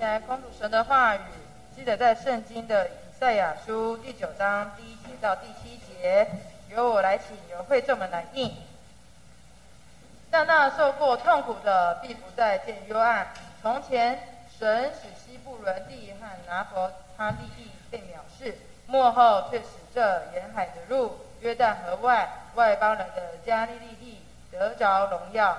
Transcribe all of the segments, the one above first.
来公主神的话语，记得在圣经的以赛亚书第九章第一节到第七节，由我来请，由会众们来应。但那受过痛苦的，必不再见幽暗。从前，神使西布伦地和拿佛他利地被藐视，幕后却使这沿海的路、约旦河外外邦人的加利利地得着荣耀。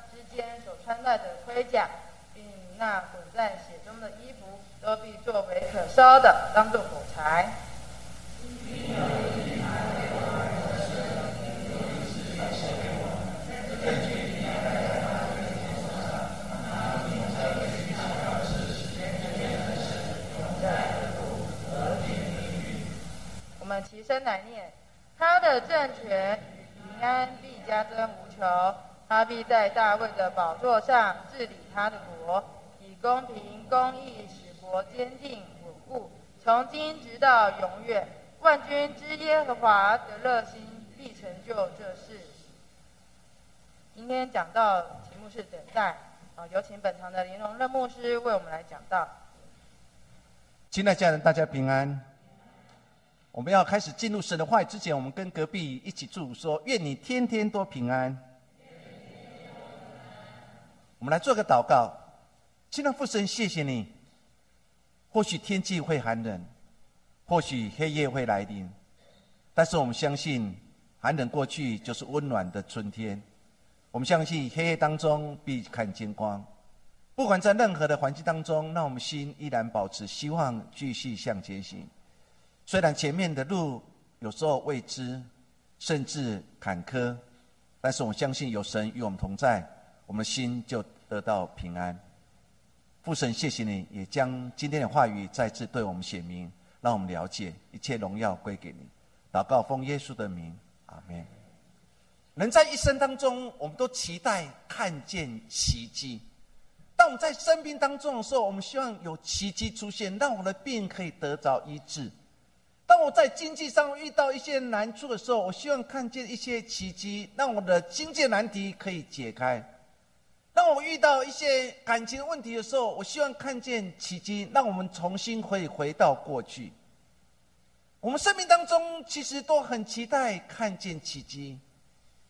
穿戴的盔甲，并那滚在血中的衣服，都必作为可烧的，当作火柴。我们齐声来念：他的政权与平安必加增无穷，他必在大卫的宝座上治理他的国，以公平公义使国坚定稳固，从今直到永远。万军之耶和华的热心必成就这事。今天讲到题目是等待，啊，有请本堂的林荣任牧师为我们来讲到。亲爱家人，大家平安。我们要开始进入神的话语之前，我们跟隔壁一起祝说：愿你天天都平安。我们来做个祷告，亲爱的父神，谢谢你。或许天气会寒冷，或许黑夜会来临，但是我们相信，寒冷过去就是温暖的春天。我们相信黑夜当中必看见光。不管在任何的环境当中，让我们心依然保持希望，继续向前行。虽然前面的路有时候未知，甚至坎坷，但是我相信有神与我们同在，我们心就得到平安。父神，谢谢你，也将今天的话语再次对我们显明，让我们了解一切荣耀归给你。祷告奉耶稣的名，阿门。人在一生当中，我们都期待看见奇迹。当我们在生病当中的时候，我们希望有奇迹出现，让我的病可以得着医治。当我在经济上遇到一些难处的时候，我希望看见一些奇迹，让我的经济难题可以解开；当我遇到一些感情问题的时候，我希望看见奇迹，让我们重新可以回到过去。我们生命当中其实都很期待看见奇迹，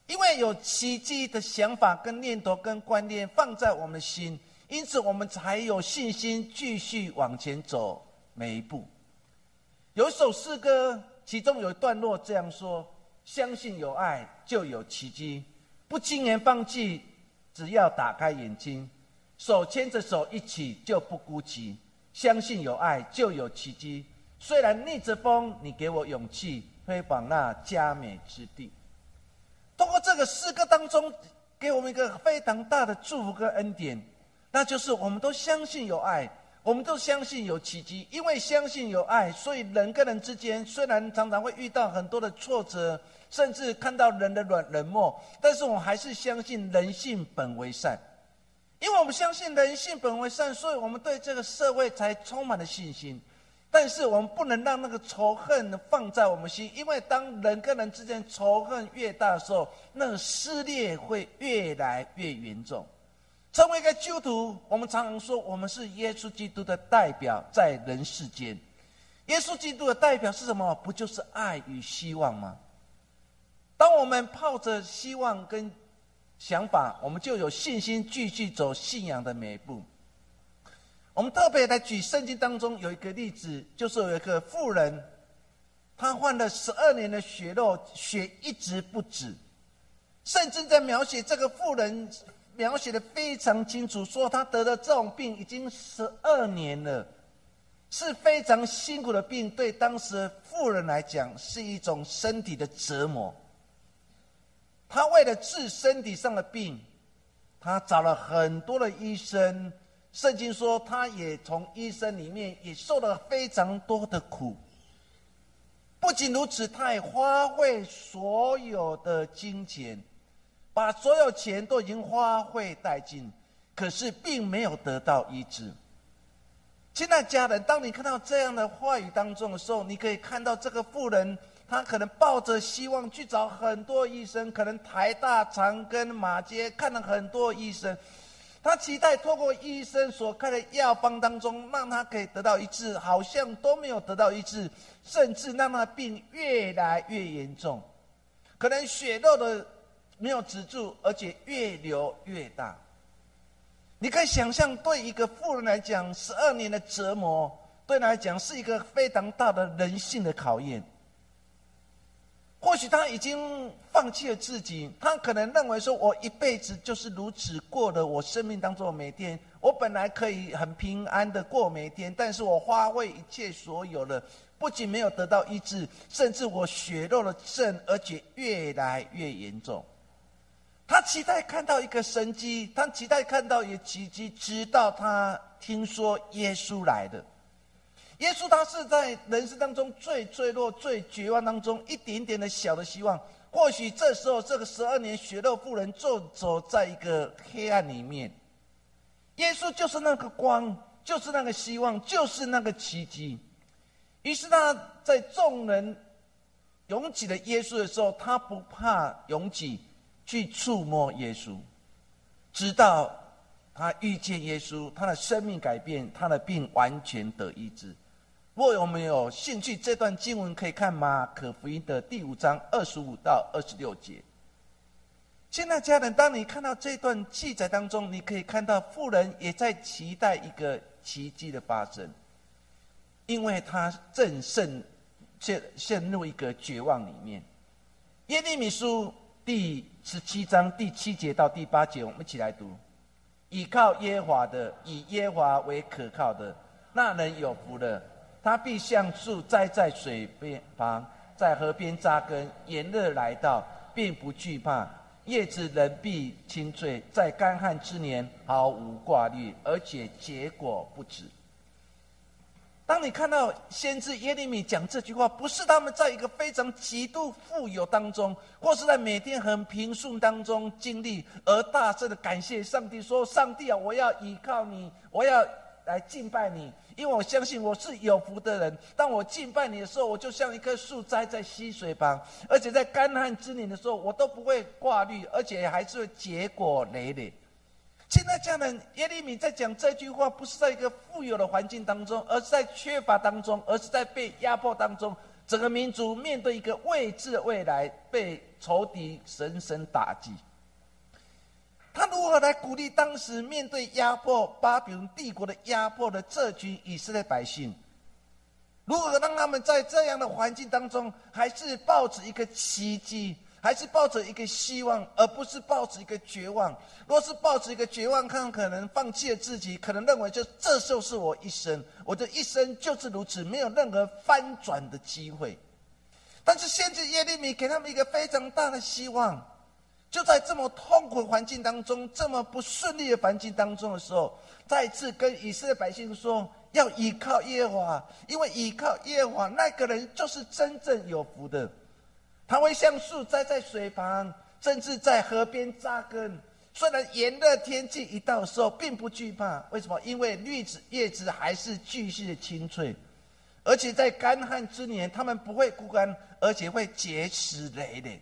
因为有奇迹的想法、跟念头、跟观念放在我们心，因此我们才有信心继续往前走每一步。有一首诗歌，其中有一段落这样说：“相信有爱就有奇迹，不轻言放弃，只要打开眼睛，手牵着手一起就不孤寂。相信有爱就有奇迹，虽然逆着风，你给我勇气，飞往那佳美之地。”通过这个诗歌当中，给我们一个非常大的祝福跟恩典，那就是我们都相信有爱。我们都相信有奇迹，因为相信有爱，所以人跟人之间虽然常常会遇到很多的挫折，甚至看到人的软冷漠，但是我们还是相信人性本为善。因为我们相信人性本为善，所以我们对这个社会才充满了信心。但是我们不能让那个仇恨放在我们心，因为当人跟人之间仇恨越大的时候，那个撕裂会越来越严重。成为一个基督徒，我们常常说，我们是耶稣基督的代表，在人世间。耶稣基督的代表是什么？不就是爱与希望吗？当我们抱着希望跟想法，我们就有信心继续走信仰的每一步。我们特别来举圣经当中有一个例子，就是有一个妇人，她患了十二年的血肉，血一直不止。圣经在描写这个妇人。描写的非常清楚，说他得了这种病已经十二年了，是非常辛苦的病，对当时妇人来讲是一种身体的折磨。他为了治身体上的病，他找了很多的医生。圣经说，他也从医生里面也受了非常多的苦。不仅如此，他也花费所有的金钱，把所有钱都已经花费殆尽，可是并没有得到医治。亲爱家人，当你看到这样的话语当中的时候，你可以看到这个妇人。他可能抱着希望去找很多医生，可能台大、长庚、马街看了很多医生，他期待透过医生所开的药方当中，让他可以得到医治，好像都没有得到医治，甚至让他病越来越严重，可能血肉的没有止住，而且越流越大。你可以想象，对一个富人来讲，十二年的折磨，对他来讲是一个非常大的人性的考验。或许他已经放弃了自己，他可能认为说：“我一辈子就是如此过的，我生命当中的每天，我本来可以很平安的过每天，但是我花费一切所有的，不仅没有得到医治，甚至我血肉的症，而且越来越严重。”他期待看到一个神迹，他期待看到一个奇迹，直到他听说耶稣来的。耶稣他是在人生当中最坠落、最绝望当中一点点的小的希望。或许这时候，这个十二年血肉妇人就走在一个黑暗里面。耶稣就是那个光，就是那个希望，就是那个奇迹。于是他在众人拥挤的耶稣的时候，他不怕拥挤去触摸耶稣，直到他遇见耶稣，他的生命改变，他的病完全得医治。如果我们有兴趣，这段经文可以看马可福音的第五章二十五到二十六节。现在家人，当你看到这段记载当中，你可以看到富人也在期待一个奇迹的发生，因为他正陷陷陷入一个绝望里面。耶利米书第十七章第七节到第八节，我们一起来读：倚靠耶华的，以耶华为可靠的，那人有福了。他必像树栽在水边旁，在河边扎根。炎热来到，并不惧怕；叶子仍必青翠，在干旱之年毫无挂虑，而且结果不止。当你看到先知耶利米讲这句话，不是他们在一个非常极度富有当中，或是在每天很平顺当中经历，而大声的感谢上帝，说：“上帝啊，我要依靠你，我要来敬拜你。”因为我相信我是有福的人，当我敬拜你的时候，我就像一棵树栽在溪水旁，而且在干旱之年的时候，我都不会挂虑，而且还是会结果累累。现在家人耶利米在讲这句话，不是在一个富有的环境当中，而是在缺乏当中，而是在被压迫当中，整个民族面对一个未知的未来，被仇敌深深打击。他如何来鼓励当时面对压迫巴比伦帝国的压迫的这群以色列百姓？如何让他们在这样的环境当中，还是抱着一个奇迹，还是抱着一个希望，而不是抱着一个绝望？若是抱着一个绝望，看可能放弃了自己，可能认为就这就是我一生，我的一生就是如此，没有任何翻转的机会。但是先知耶利米给他们一个非常大的希望。就在这么痛苦的环境当中，这么不顺利的环境当中的时候，再次跟以色列百姓说：要依靠耶和华，因为依靠耶和华，那个人就是真正有福的。他会像树栽在水旁，甚至在河边扎根。虽然炎热天气一到的时候，并不惧怕。为什么？因为绿子叶子还是继续的青翠，而且在干旱之年，他们不会枯干，而且会结实累累。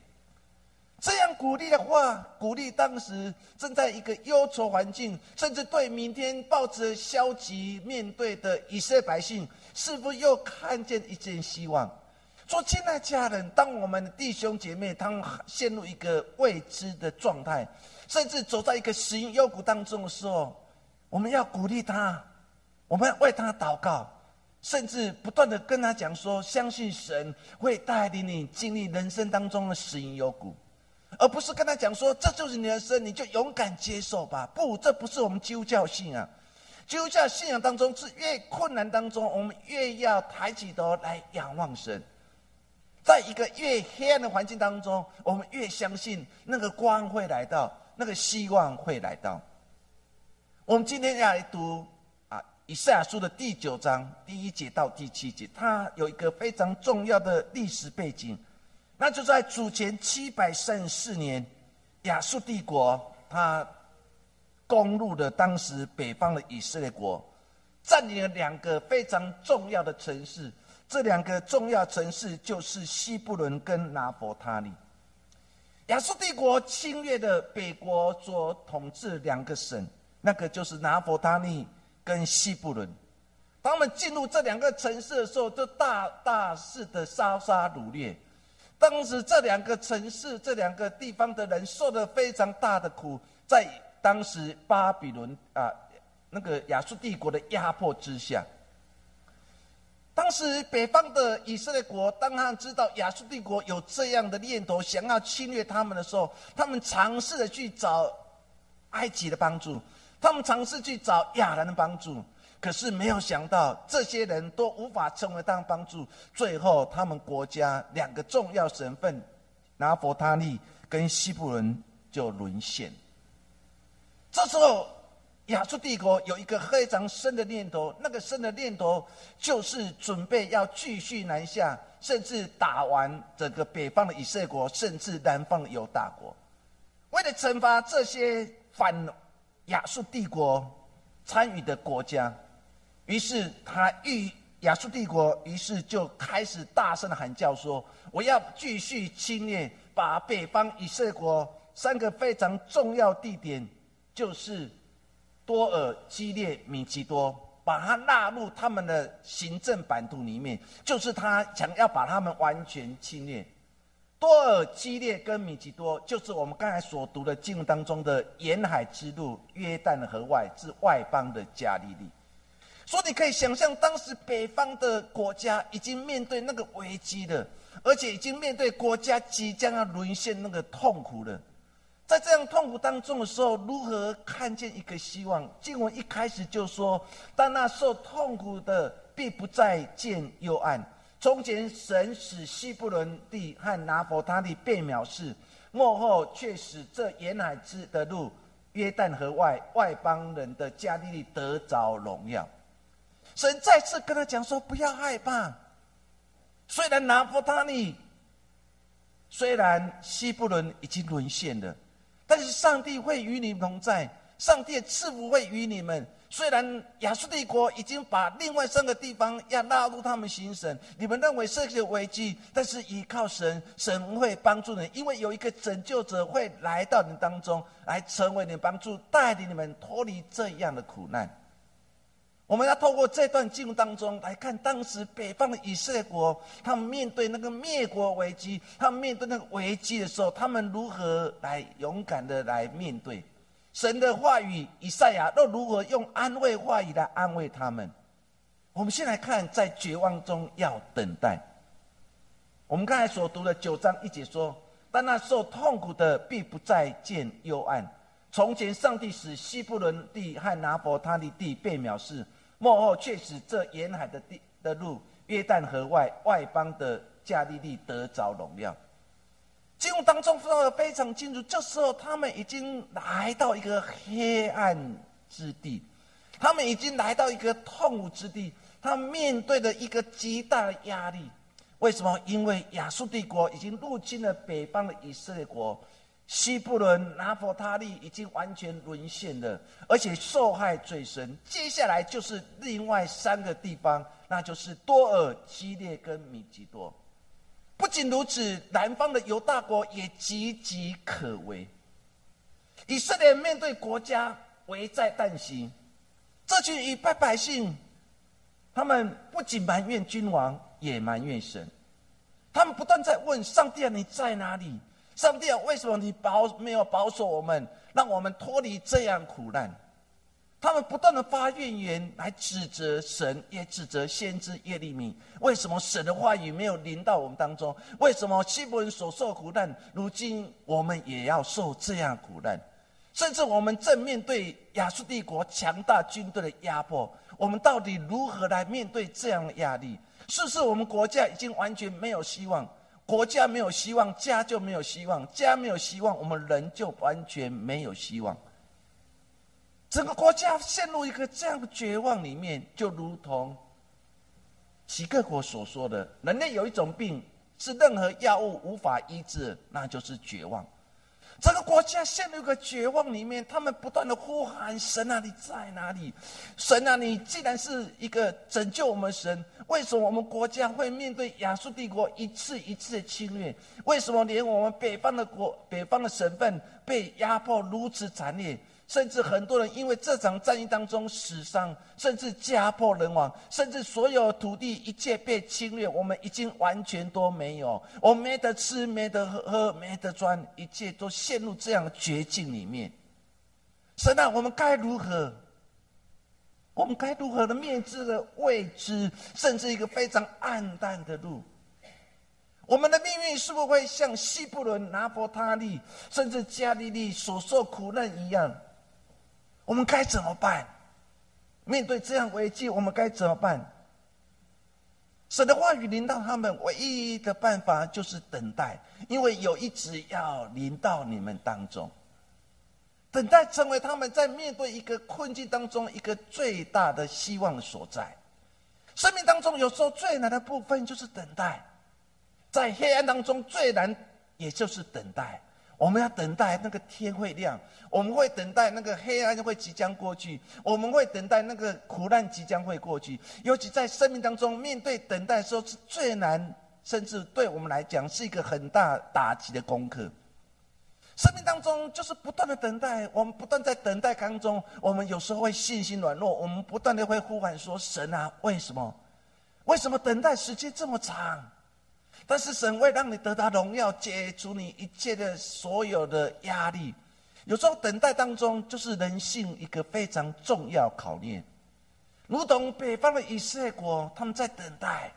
这样鼓励的话，鼓励当时正在一个忧愁环境，甚至对明天抱着消极面对的以色列百姓，是否又看见一线希望？说，亲爱家人，当我们的弟兄姐妹他们陷入一个未知的状态，甚至走在一个死因幽谷当中的时候，我们要鼓励他，我们要为他祷告，甚至不断的跟他讲说，相信神会带领你经历人生当中的死因幽谷。而不是跟他讲说这就是你的生，你就勇敢接受吧。不，这不是我们基督教信仰。基督教信仰当中是越困难当中，我们越要抬起头来仰望神。在一个越黑暗的环境当中，我们越相信那个光会来到，那个希望会来到。我们今天要来读啊，以赛亚书的第九章第一节到第七节，它有一个非常重要的历史背景，那就在主前七百三十四年，亚述帝国它攻入了当时北方的以色列国。占领了两个非常重要的城市，这两个重要城市就是西布伦跟拿伯塔利。亚述帝国侵略的北国所统治两个省，那个就是拿伯塔利跟西布伦。当我们进入这两个城市的时候，就大大肆的烧杀掳掠。当时这两个城市、这两个地方的人受了非常大的苦，在当时巴比伦啊。那个亚述帝国的压迫之下，当时北方的以色列国，当他们知道亚述帝国有这样的念头，想要侵略他们的时候，他们尝试的去找埃及的帮助，他们尝试去找亚兰的帮助，可是没有想到这些人都无法成为他帮助，最后他们国家两个重要省份拿佛他利跟西布伦就沦陷。这时候。亚述帝国有一个非常深的念头，那个深的念头就是准备要继续南下，甚至打完整个北方的以色列国，甚至南方的犹大国。为了惩罚这些反亚述帝国参与的国家，于是他欲亚述帝国，于是就开始大声的喊叫说：“我要继续侵略，把北方以色列国三个非常重要地点，就是。”多尔基列米奇多，把它纳入他们的行政版图里面，就是他想要把他们完全侵略。多尔基列跟米基多，就是我们刚才所读的经文当中的沿海之路、约旦河外至外邦的加利利。所以你可以想象，当时北方的国家已经面对那个危机了，而且已经面对国家即将要沦陷那个痛苦了。在这样痛苦当中的时候，如何看见一个希望？经文一开始就说：“但那受痛苦的必不再见幽暗。从前神使希伯伦地和拿伯他利被藐视，幕后却使这沿海之的路、约旦河外外邦人的加利利得着荣耀。”神再次跟他讲说：“不要害怕，虽然拿破他利，虽然希伯伦已经沦陷了。”但是上帝会与你同在，上帝赐福会与你们。虽然亚述帝国已经把另外三个地方要纳入他们行省，你们认为这些危机，但是依靠神，神会帮助你，因为有一个拯救者会来到你当中，来成为你帮助，带领你们脱离这样的苦难。我们要透过这段经文当中来看，当时北方的以色列国，他们面对那个灭国危机，他们面对那个危机的时候，他们如何来勇敢的来面对神的话语？以赛亚又如何用安慰话语来安慰他们？我们先来看，在绝望中要等待。我们刚才所读的九章一节说：“但那受痛苦的必不再见幽暗。从前上帝使西布伦地和拿伯他利地被藐视。”幕后却使这沿海的地的路，约旦河外外邦的加利利得着荣耀。经文当中说的非常清楚，这时候他们已经来到一个黑暗之地，他们已经来到一个痛苦之地，他们面对的一个极大的压力。为什么？因为亚述帝国已经入侵了北方的以色列国。西布伦、拿佛他利已经完全沦陷了，而且受害最深。接下来就是另外三个地方，那就是多尔、基列跟米吉多。不仅如此，南方的犹大国也岌岌可危。以色列面对国家危在旦夕，这群一般百姓，他们不仅埋怨君王，也埋怨神。他们不断在问上帝：“你在哪里？”上帝啊，为什么你保没有保守我们，让我们脱离这样苦难？他们不断的发怨言来指责神，也指责先知耶利米。为什么神的话语没有临到我们当中？为什么希伯人所受苦难，如今我们也要受这样苦难？甚至我们正面对亚述帝国强大军队的压迫，我们到底如何来面对这样的压力？是不是我们国家已经完全没有希望？国家没有希望，家就没有希望，家没有希望，我们人就完全没有希望。整个国家陷入一个这样的绝望里面，就如同齐克国所说的，人类有一种病是任何药物无法医治，那就是绝望。这个国家陷入一个绝望里面，他们不断的呼喊：“神啊，你在哪里？神啊，你既然是一个拯救我们神，为什么我们国家会面对亚述帝国一次一次的侵略？为什么连我们北方的国、北方的省份被压迫如此惨烈？”甚至很多人因为这场战役当中死伤，甚至家破人亡，甚至所有土地一切被侵略，我们已经完全都没有，我没得吃，没得喝，没得穿，一切都陷入这样的绝境里面。神啊，我们该如何？我们该如何的面对的未知，甚至一个非常暗淡的路？我们的命运是不是会像西布伦、拿佛他利，甚至加利利所受苦难一样？我们该怎么办？面对这样危机，我们该怎么办？神的话语临到他们，唯一的办法就是等待，因为有一直要临到你们当中。等待成为他们在面对一个困境当中一个最大的希望所在。生命当中有时候最难的部分就是等待，在黑暗当中最难也就是等待。我们要等待那个天会亮，我们会等待那个黑暗会即将过去，我们会等待那个苦难即将会过去。尤其在生命当中，面对等待的时候是最难，甚至对我们来讲是一个很大打击的功课。生命当中就是不断的等待，我们不断在等待当中，我们有时候会信心软弱，我们不断的会呼喊说：“神啊，为什么？为什么等待时间这么长？”但是神会让你得到荣耀，解除你一切的所有的压力。有时候等待当中，就是人性一个非常重要考验。如同北方的以色列国，他们在等待。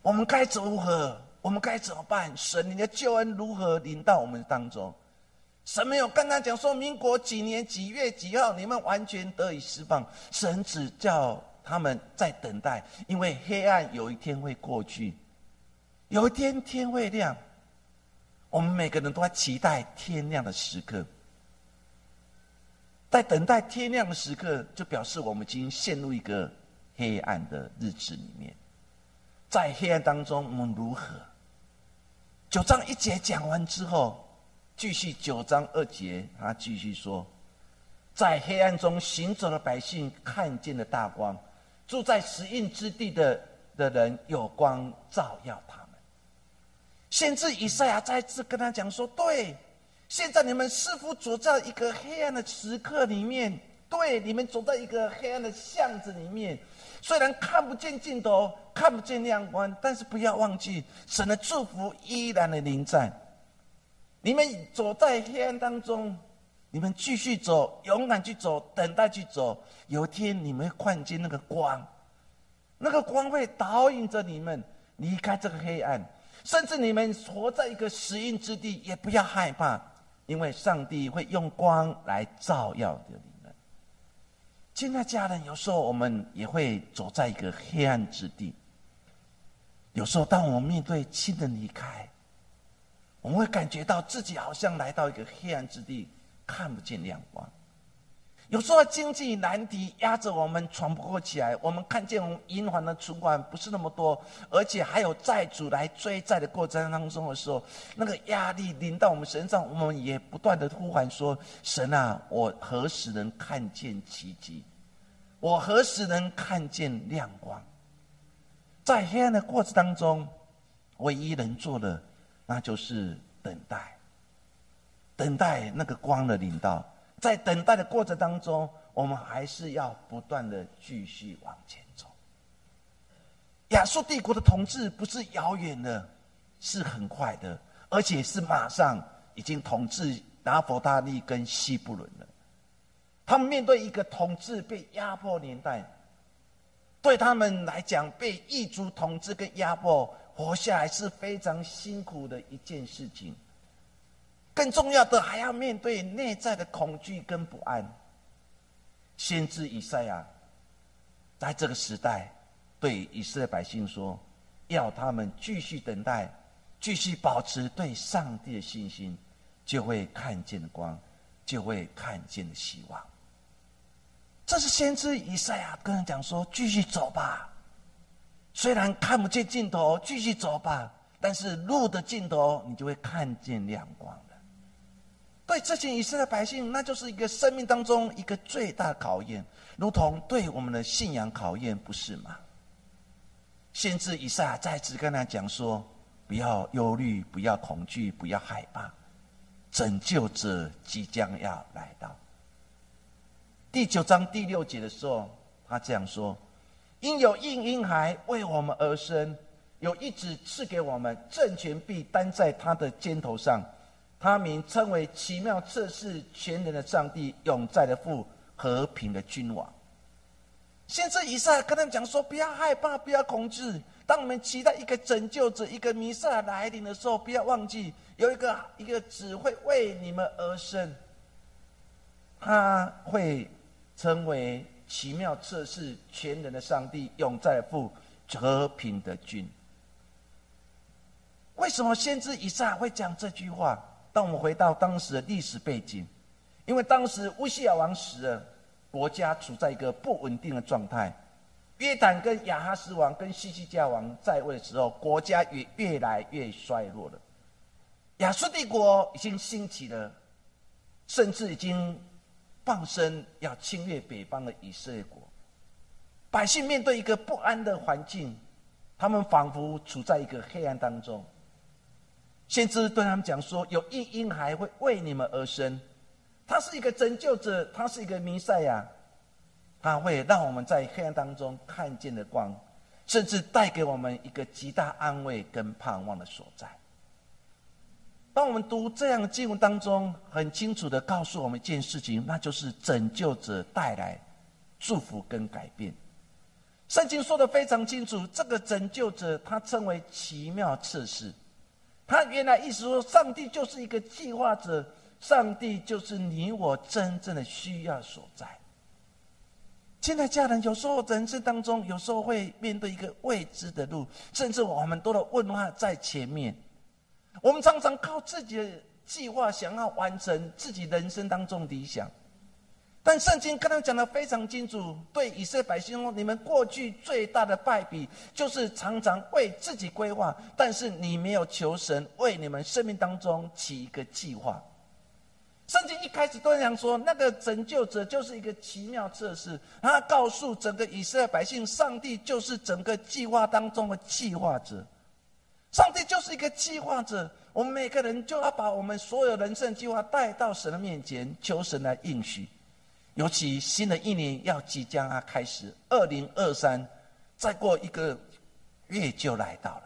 我们该如何？我们该怎么办？神，你的救恩如何临到我们当中？神没有跟他讲说，民国几年几月几号，你们完全得以释放。神只叫他们在等待，因为黑暗有一天会过去。有一天天会亮，我们每个人都在期待天亮的时刻。在等待天亮的时刻，就表示我们已经陷入一个黑暗的日子里面。在黑暗当中，我们如何？九章一节讲完之后，继续九章二节，他继续说：在黑暗中行走的百姓看见了大光，住在石印之地的的人有光照耀他。先知以赛亚再次跟他讲说：“对，现在你们似乎走在一个黑暗的时刻里面，对，你们走在一个黑暗的巷子里面，虽然看不见尽头，看不见亮光，但是不要忘记，神的祝福依然的临在。你们走在黑暗当中，你们继续走，勇敢去走，等待去走，有一天你们会看见那个光，那个光会导引着你们离开这个黑暗。”甚至你们活在一个石印之地，也不要害怕，因为上帝会用光来照耀着你们。亲爱家人，有时候我们也会走在一个黑暗之地。有时候，当我们面对亲人离开，我们会感觉到自己好像来到一个黑暗之地，看不见亮光。有时候经济难题压着我们喘不过气来，我们看见我们银行的存款不是那么多，而且还有债主来追债的过程当中的时候，那个压力临到我们身上，我们也不断的呼喊说：“神啊，我何时能看见奇迹？我何时能看见亮光？”在黑暗的过程当中，唯一能做的，那就是等待，等待那个光的临到。在等待的过程当中，我们还是要不断的继续往前走。亚述帝国的统治不是遥远的，是很快的，而且是马上已经统治拿佛大利跟西布伦了。他们面对一个统治被压迫年代，对他们来讲，被异族统治跟压迫，活下来是非常辛苦的一件事情。更重要的，还要面对内在的恐惧跟不安。先知以赛亚在这个时代对以色列百姓说：“要他们继续等待，继续保持对上帝的信心，就会看见的光，就会看见的希望。这是先知以赛亚跟人讲说：“继续走吧，虽然看不见尽头，继续走吧。但是路的尽头，你就会看见亮光。”对这群以色列百姓，那就是一个生命当中一个最大考验，如同对我们的信仰考验，不是吗？先知以赛再次跟他讲说。不要忧虑，不要恐惧，不要害怕，拯救者即将要来到。第九章第六节的时候，他这样说：“因有一婴孩为我们而生，有一子赐给我们，政权必担在他的肩头上，他名称为奇妙测试全能的上帝，永在的父，和平的君王。”先知以赛跟他们讲说：“不要害怕，不要恐惧。”当我们期待一个拯救者、一个弥撒来临的时候，不要忘记有一个一个只会为你们而生，他会成为奇妙测试全能的上帝、永在的父、和平的君。为什么先知以撒会讲这句话？让我们回到当时的历史背景，因为当时乌西亚王死了，国家处在一个不稳定的状态。约坦跟亚哈斯王跟西西加王在位的时候，国家也越来越衰弱了。亚述帝国已经兴起了，甚至已经放生要侵略北方的以色列国。百姓面对一个不安的环境，他们仿佛处在一个黑暗当中。先知对他们讲说：“有一婴孩会为你们而生，他是一个拯救者，他是一个弥赛亚。”他会让我们在黑暗当中看见的光，甚至带给我们一个极大安慰跟盼望的所在。当我们读这样的经文当中，很清楚的告诉我们一件事情，那就是拯救者带来祝福跟改变。圣经说的非常清楚，这个拯救者他称为奇妙测试。他原来意思说，上帝就是一个计划者，上帝就是你我真正的需要所在。现在家人有时候人生当中，有时候会面对一个未知的路，甚至我们多的问话在前面。我们常常靠自己的计划想要完成自己人生当中理想，但圣经刚刚讲的非常清楚，对以色列百姓说：你们过去最大的败笔，就是常常为自己规划，但是你没有求神为你们生命当中起一个计划。圣经一开始都讲说，那个拯救者就是一个奇妙测试。他告诉整个以色列百姓，上帝就是整个计划当中的计划者。上帝就是一个计划者，我们每个人就要把我们所有人生计划带到神的面前，求神来应许。尤其新的一年要即将啊开始，二零二三，再过一个月就来到了。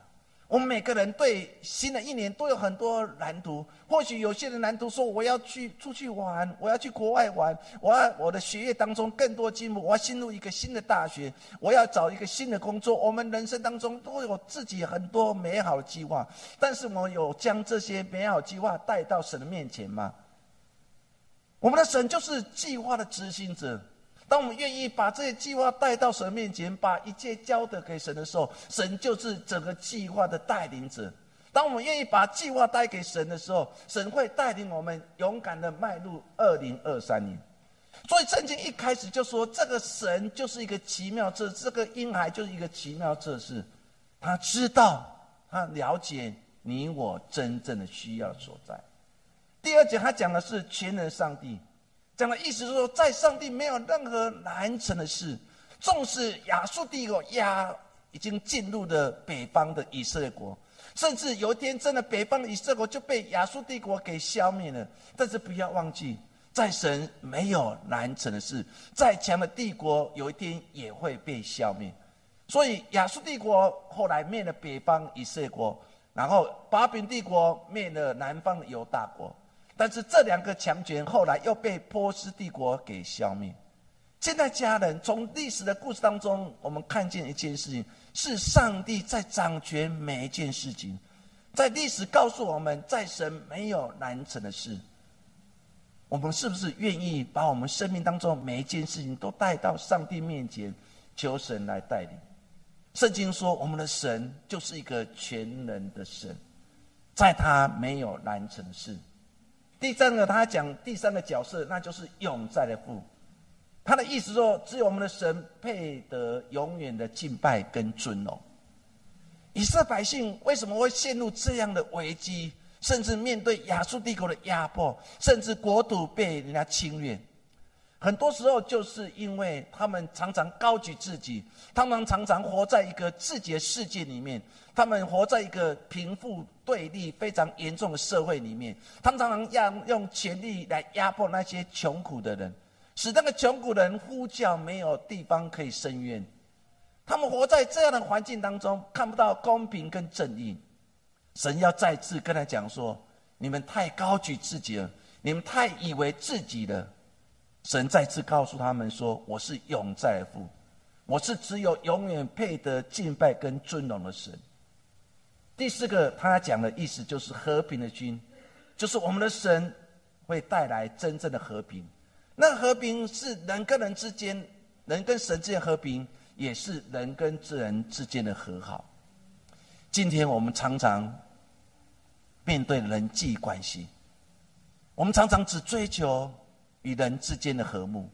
我们每个人对新的一年都有很多蓝图。或许有些人蓝图说：“我要去出去玩，我要去国外玩，我要我的学业当中更多进步，我要进入一个新的大学，我要找一个新的工作。”我们人生当中都有自己很多美好的计划，但是我有将这些美好计划带到神的面前吗？我们的神就是计划的执行者。当我们愿意把这些计划带到神面前，把一切交得给神的时候，神就是整个计划的带领者。当我们愿意把计划带给神的时候，神会带领我们勇敢的迈入二零二三年。所以圣经一开始就说，这个神就是一个奇妙测，这个婴孩就是一个奇妙测试。他知道，他了解你我真正的需要所在。第二节他讲的是全能上帝。讲的意思是说，在上帝没有任何难成的事。纵使亚述帝国亚已经进入了北方的以色列国，甚至有一天真的北方的以色列国就被亚述帝国给消灭了。但是不要忘记，在神没有难成的事。再强的帝国有一天也会被消灭。所以亚述帝国后来灭了北方以色列国，然后巴比帝国灭了南方的犹大国。但是这两个强权后来又被波斯帝国给消灭。现在家人从历史的故事当中，我们看见一件事情：是上帝在掌权每一件事情。在历史告诉我们，在神没有难成的事。我们是不是愿意把我们生命当中每一件事情都带到上帝面前，求神来带领？圣经说，我们的神就是一个全能的神。在他没有难成的事。第三个，他讲第三个角色，那就是永在的父。他的意思说，只有我们的神配得永远的敬拜跟尊荣。以色列百姓为什么会陷入这样的危机，甚至面对亚述帝国的压迫，甚至国土被人家侵略？很多时候就是因为他们常常高举自己，他们常常活在一个自己的世界里面，他们活在一个贫富对立非常严重的社会里面，他们常常要用权力来压迫那些穷苦的人，使那个穷苦人呼叫没有地方可以伸冤。他们活在这样的环境当中，看不到公平跟正义。神要再次跟他讲说：你们太高举自己了，你们太以为自己了。神再次告诉他们说：“我是永在父，我是只有永远配得敬拜跟尊荣的神。”第四个，他讲的意思就是和平的君，就是我们的神会带来真正的和平。那和平是人跟人之间，人跟神之间和平，也是人跟自然之间的和好。今天我们常常面对人际关系，我们常常只追求。与人之间的和睦，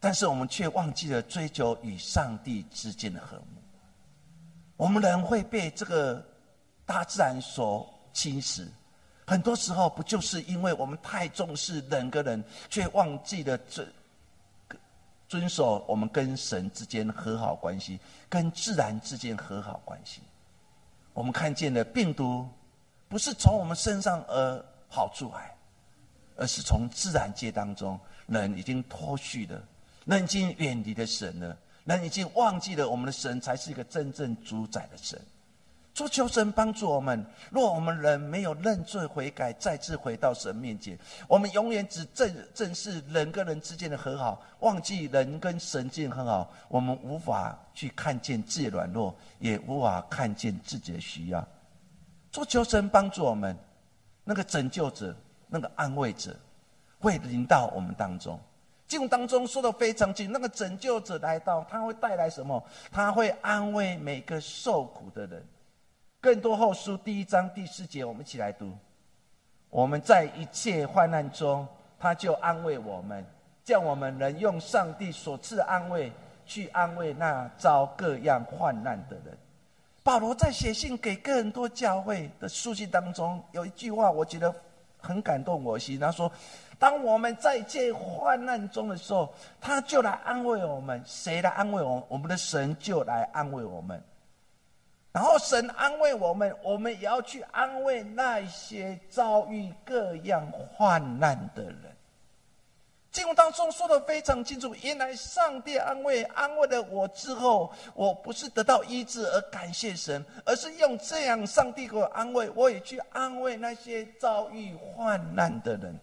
但是我们却忘记了追求与上帝之间的和睦。我们人会被这个大自然所侵蚀，很多时候不就是因为我们太重视人跟人，却忘记了遵遵守我们跟神之间和好关系，跟自然之间和好关系。我们看见的病毒，不是从我们身上而跑出来。而是从自然界当中，人已经脱序了，人已经远离了神了，人已经忘记了我们的神才是一个真正主宰的神。求求神帮助我们，若我们人没有认罪悔改，再次回到神面前，我们永远只正正视人跟人之间的和好，忘记人跟神之间和好，我们无法去看见自己的软弱，也无法看见自己的需要。求求神帮助我们，那个拯救者。那个安慰者会临到我们当中，经当中说的非常清，那个拯救者来到，他会带来什么？他会安慰每个受苦的人。更多后书第一章第四节，我们一起来读。我们在一切患难中，他就安慰我们，叫我们能用上帝所赐的安慰去安慰那遭各样患难的人。保罗在写信给更多教会的书信当中，有一句话，我觉得。很感动我心。他说：“当我们在这患难中的时候，他就来安慰我们。谁来安慰我们？我们的神就来安慰我们。然后神安慰我们，我们也要去安慰那些遭遇各样患难的人。”经文当中说的非常清楚，原来上帝安慰安慰了我之后，我不是得到医治而感谢神，而是用这样上帝给我安慰，我也去安慰那些遭遇患难的人。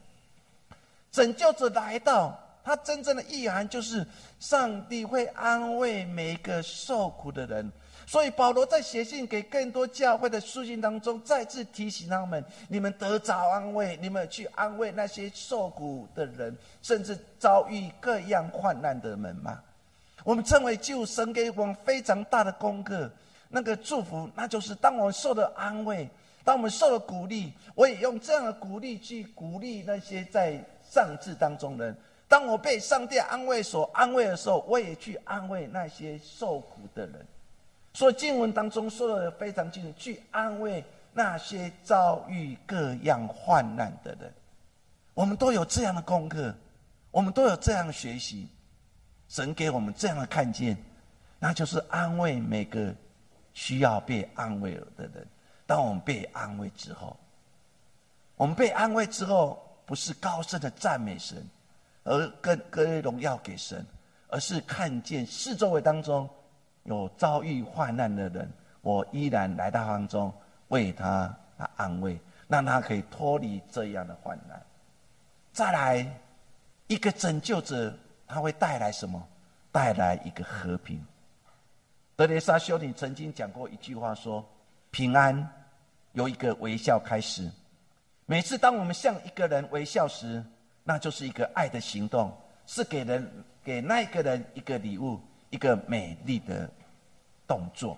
拯救者来到，他真正的意涵就是上帝会安慰每一个受苦的人。所以保罗在写信给更多教会的书信当中，再次提醒他们：你们得着安慰，你们去安慰那些受苦的人，甚至遭遇各样患难的人吗？我们称为救神给我们非常大的功课，那个祝福，那就是当我们受了安慰，当我们受了鼓励，我也用这样的鼓励去鼓励那些在丧志当中人。当我被上帝安慰所安慰的时候，我也去安慰那些受苦的人。所以经文当中说的非常清楚，去安慰那些遭遇各样患难的人。我们都有这样的功课，我们都有这样的学习。神给我们这样的看见，那就是安慰每个需要被安慰的人。当我们被安慰之后，我们被安慰之后，不是高声的赞美神，而跟各位荣耀给神，而是看见四周围当中。有遭遇患难的人，我依然来到当中为他安慰，让他可以脱离这样的患难。再来，一个拯救者，他会带来什么？带来一个和平。德雷莎修女曾经讲过一句话，说：“平安由一个微笑开始。每次当我们向一个人微笑时，那就是一个爱的行动，是给人给那个人一个礼物，一个美丽的。”动作，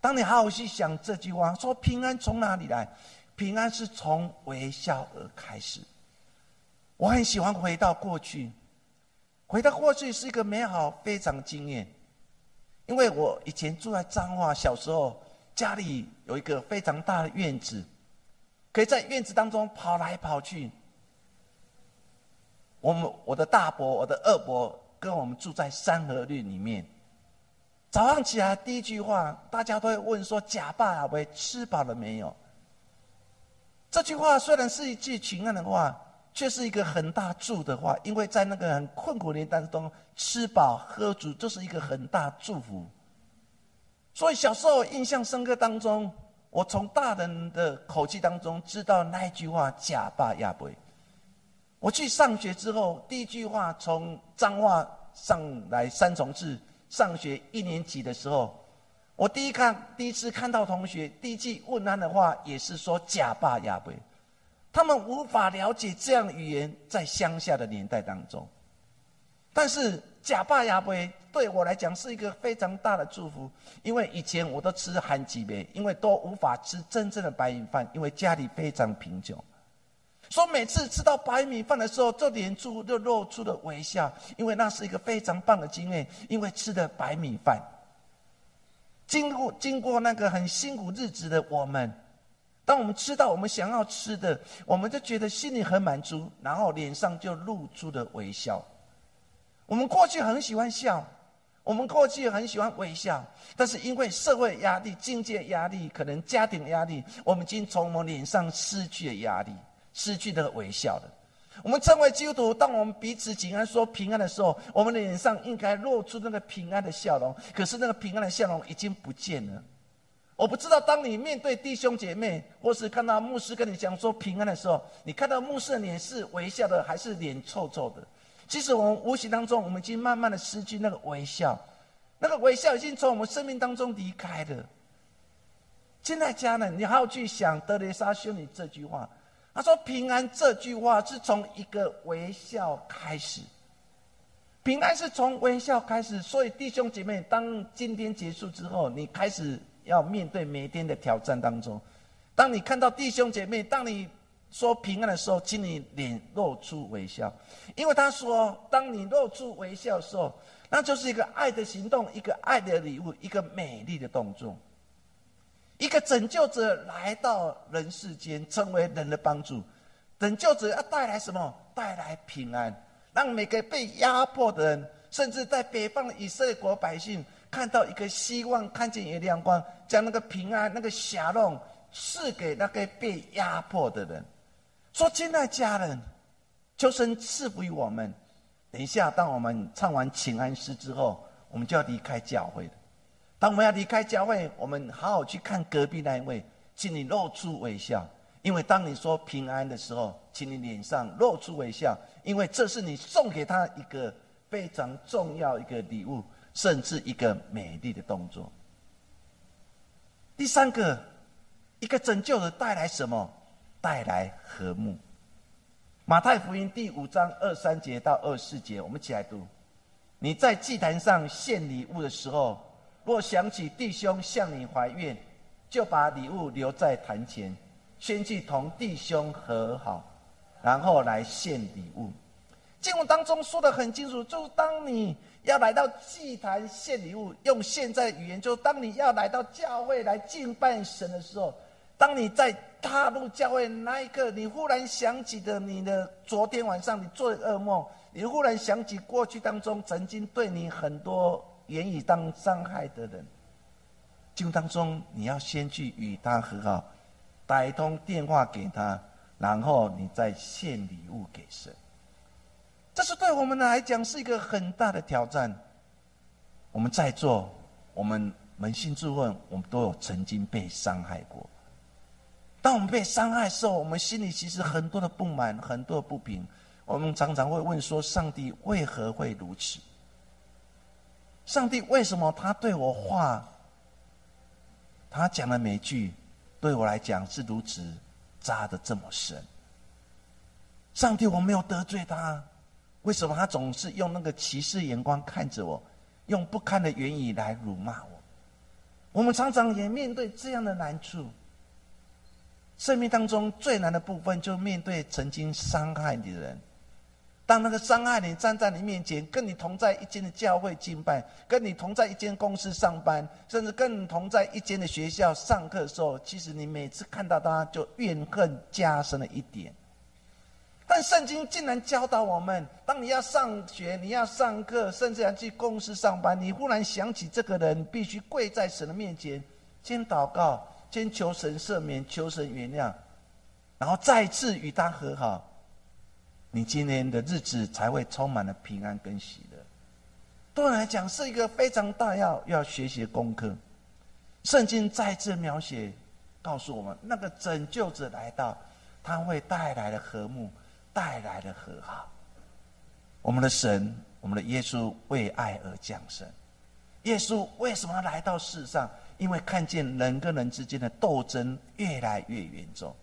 当你好好去想这句话，说平安从哪里来？平安是从微笑而开始。我很喜欢回到过去，回到过去是一个美好非常经验，因为我以前住在彰化，小时候家里有一个非常大的院子，可以在院子当中跑来跑去。我们我的大伯、我的二伯跟我们住在三合律里面，早上起来第一句话，大家都会问说：“假爸阿伯，吃饱了没有？”这句话虽然是一句情感的话。却是一个很大祝的话，因为在那个很困苦年当中，吃饱喝足，就是一个很大祝福。所以小时候印象深刻当中，我从大人的口气当中知道那一句话“假爸亚伯”。我去上学之后，第一句话从彰化上来三重市上学一年级的时候，我第一看第一次看到同学第一句问安的话，也是说“假爸亚伯”。他们无法了解这样语言，在乡下的年代当中。但是假爸牙伯对我来讲是一个非常大的祝福，因为以前我都吃韩吉杯，因为都无法吃真正的白米饭，因为家里非常贫穷。说每次吃到白米饭的时候，这脸出就露出了微笑，因为那是一个非常棒的经验，因为吃的白米饭。经过经过那个很辛苦日子的我们。当我们吃到我们想要吃的，我们就觉得心里很满足，然后脸上就露出了微笑。我们过去很喜欢笑，我们过去很喜欢微笑，但是因为社会压力、经济压力、可能家庭压力，我们已经从我们脸上失去了压力，失去了微笑的。我们称为基督徒，当我们彼此紧安、说平安的时候，我们的脸上应该露出那个平安的笑容，可是那个平安的笑容已经不见了。我不知道，当你面对弟兄姐妹，或是看到牧师跟你讲说平安的时候，你看到牧师的脸是微笑的，还是脸臭臭的？其实我们无形当中，我们已经慢慢的失去那个微笑，那个微笑已经从我们生命当中离开了。现在家人，你还要去想德雷莎修女这句话，他说平安这句话是从一个微笑开始，平安是从微笑开始。所以弟兄姐妹，当今天结束之后，你开始。要面对每一天的挑战当中，当你看到弟兄姐妹，当你说平安的时候，请你脸露出微笑，因为他说，当你露出微笑的时候，那就是一个爱的行动，一个爱的礼物，一个美丽的动作，一个拯救者来到人世间，成为人的帮助。拯救者要带来什么？带来平安，让每个被压迫的人，甚至在北方以色列国百姓。看到一个希望，看见一个亮光，将那个平安、那个霞龙赐给那个被压迫的人。说：“亲爱家人，求神赐福于我们。等一下，当我们唱完请安诗之后，我们就要离开教会了。当我们要离开教会，我们好好去看隔壁那一位，请你露出微笑，因为当你说平安的时候，请你脸上露出微笑，因为这是你送给他一个非常重要一个礼物。”甚至一个美丽的动作。第三个，一个拯救者带来什么？带来和睦。马太福音第五章二三节到二四节，我们一起来读。你在祭坛上献礼物的时候，若想起弟兄向你怀怨，就把礼物留在坛前，先去同弟兄和好，然后来献礼物。经文当中说的很清楚，就是当你。要来到祭坛献礼物，用现在语言，就当你要来到教会来敬拜神的时候，当你在踏入教会那一刻，你忽然想起的你的昨天晚上你做的噩梦，你忽然想起过去当中曾经对你很多言语当伤害的人，就当中你要先去与他和好，打一通电话给他，然后你再献礼物给神。这是对我们来讲是一个很大的挑战。我们在座，我们扪心自问，我们都有曾经被伤害过。当我们被伤害时候，我们心里其实很多的不满，很多的不平。我们常常会问说：上帝为何会如此？上帝为什么他对我话，他讲的每句，对我来讲是如此扎的这么深？上帝，我没有得罪他。为什么他总是用那个歧视眼光看着我，用不堪的言语来辱骂我？我们常常也面对这样的难处。生命当中最难的部分，就面对曾经伤害你的人。当那个伤害你站在你面前，跟你同在一间的教会敬拜，跟你同在一间公司上班，甚至跟你同在一间的学校上课的时候，其实你每次看到他，就怨恨加深了一点。但圣经竟然教导我们：当你要上学、你要上课，甚至要去公司上班，你忽然想起这个人，必须跪在神的面前，先祷告，先求神赦免，求神原谅，然后再次与他和好。你今天的日子才会充满了平安跟喜乐。对我来讲，是一个非常大要要学习的功课。圣经再次描写，告诉我们那个拯救者来到，他会带来的和睦，带来的和好。我们的神，我们的耶稣为爱而降生。耶稣为什么来到世上？因为看见人跟人之间的斗争越来越严重，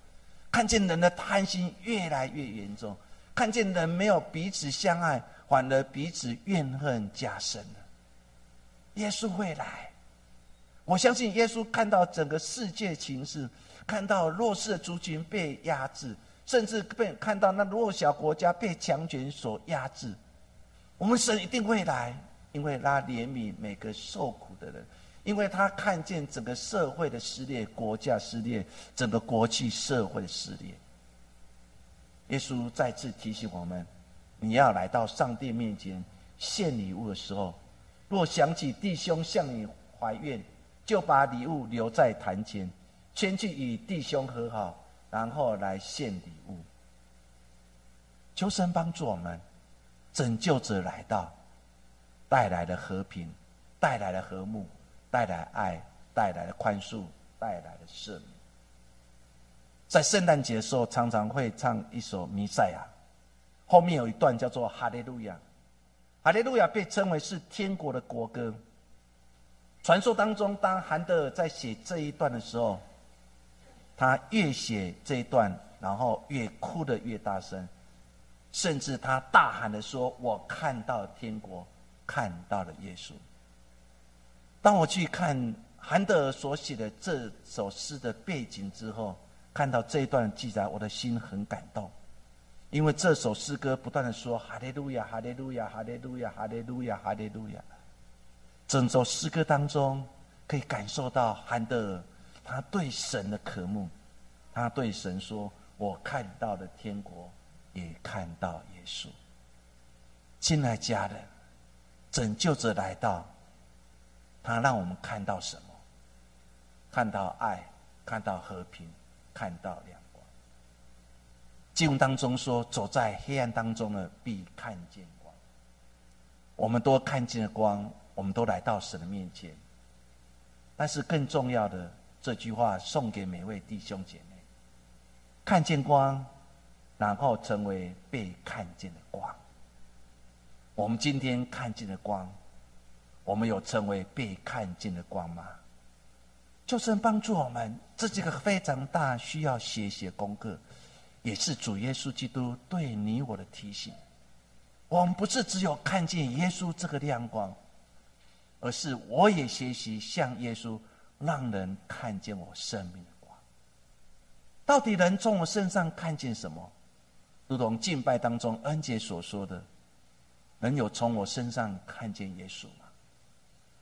看见人的贪心越来越严重。看见人没有彼此相爱，反而彼此怨恨加深。耶稣会来，我相信耶稣看到整个世界情势，看到弱势的族群被压制，甚至被看到那弱小国家被强权所压制。我们神一定会来，因为他怜悯每个受苦的人，因为他看见整个社会的撕裂，国家撕裂，整个国际社会的撕裂。耶稣再次提醒我们：你要来到上帝面前献礼物的时候，若想起弟兄向你怀怨，就把礼物留在坛前，先去与弟兄和好，然后来献礼物。求神帮助我们，拯救者来到，带来了和平，带来了和睦，带来爱，带来了宽恕，带来了赦免。在圣诞节的时候，常常会唱一首弥赛亚，后面有一段叫做哈利路亚。哈利路亚被称为是天国的国歌。传说当中，当韩德尔在写这一段的时候，他越写这一段，然后越哭得越大声，甚至他大喊的说：“我看到天国，看到了耶稣。”当我去看韩德尔所写的这首诗的背景之后，看到这一段记载，我的心很感动，因为这首诗歌不断的说“哈利路亚，哈利路亚，哈利路亚，哈利路亚，哈利路亚”。整首诗歌当中，可以感受到韩德尔他对神的渴慕，他对神说：“我看到了天国，也看到耶稣。”亲爱家人，拯救者来到，他让我们看到什么？看到爱，看到和平。看到亮光。经文当中说：“走在黑暗当中的，必看见光。”我们都看见了光，我们都来到神的面前。但是更重要的，这句话送给每位弟兄姐妹：看见光，然后成为被看见的光。我们今天看见的光，我们有成为被看见的光吗？就是帮助我们，这是个非常大需要学习功课，也是主耶稣基督对你我的提醒。我们不是只有看见耶稣这个亮光，而是我也学习像耶稣，让人看见我生命的光。到底人从我身上看见什么？如同敬拜当中恩杰所说的，能有从我身上看见耶稣吗？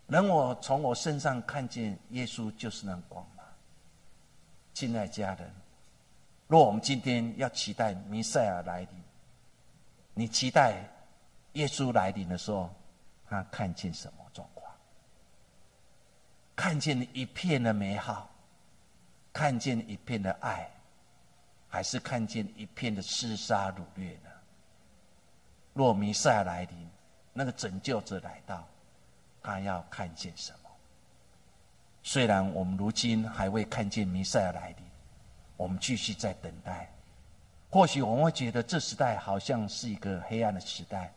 能我从我身上看见耶稣就是那光吗？亲爱家人，若我们今天要期待弥赛亚来临，你期待耶稣来临的时候，他看见什么状况？看见一片的美好，看见一片的爱，还是看见一片的厮杀掳掠呢？若弥赛亚来临，那个拯救者来到。他要看见什么？虽然我们如今还未看见弥赛亚来临，我们继续在等待。或许我们会觉得这时代好像是一个黑暗的时代，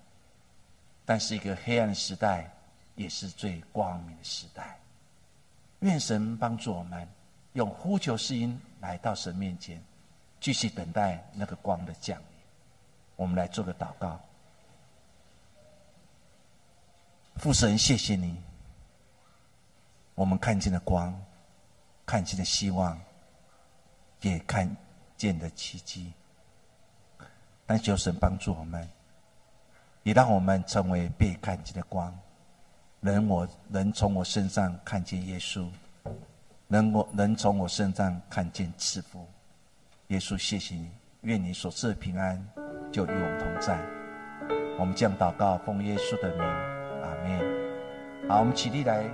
但是一个黑暗的时代也是最光明的时代。愿神帮助我们，用呼求声音来到神面前，继续等待那个光的降临。我们来做个祷告。父神，谢谢你，我们看见了光，看见了希望，也看见了奇迹。但求神帮助我们，也让我们成为被看见的光。能我能从我身上看见耶稣，能我能从我身上看见赐福。耶稣，谢谢你，愿你所赐的平安就与我们同在。我们将祷告奉耶稣的名，阿门。好，我们起立来。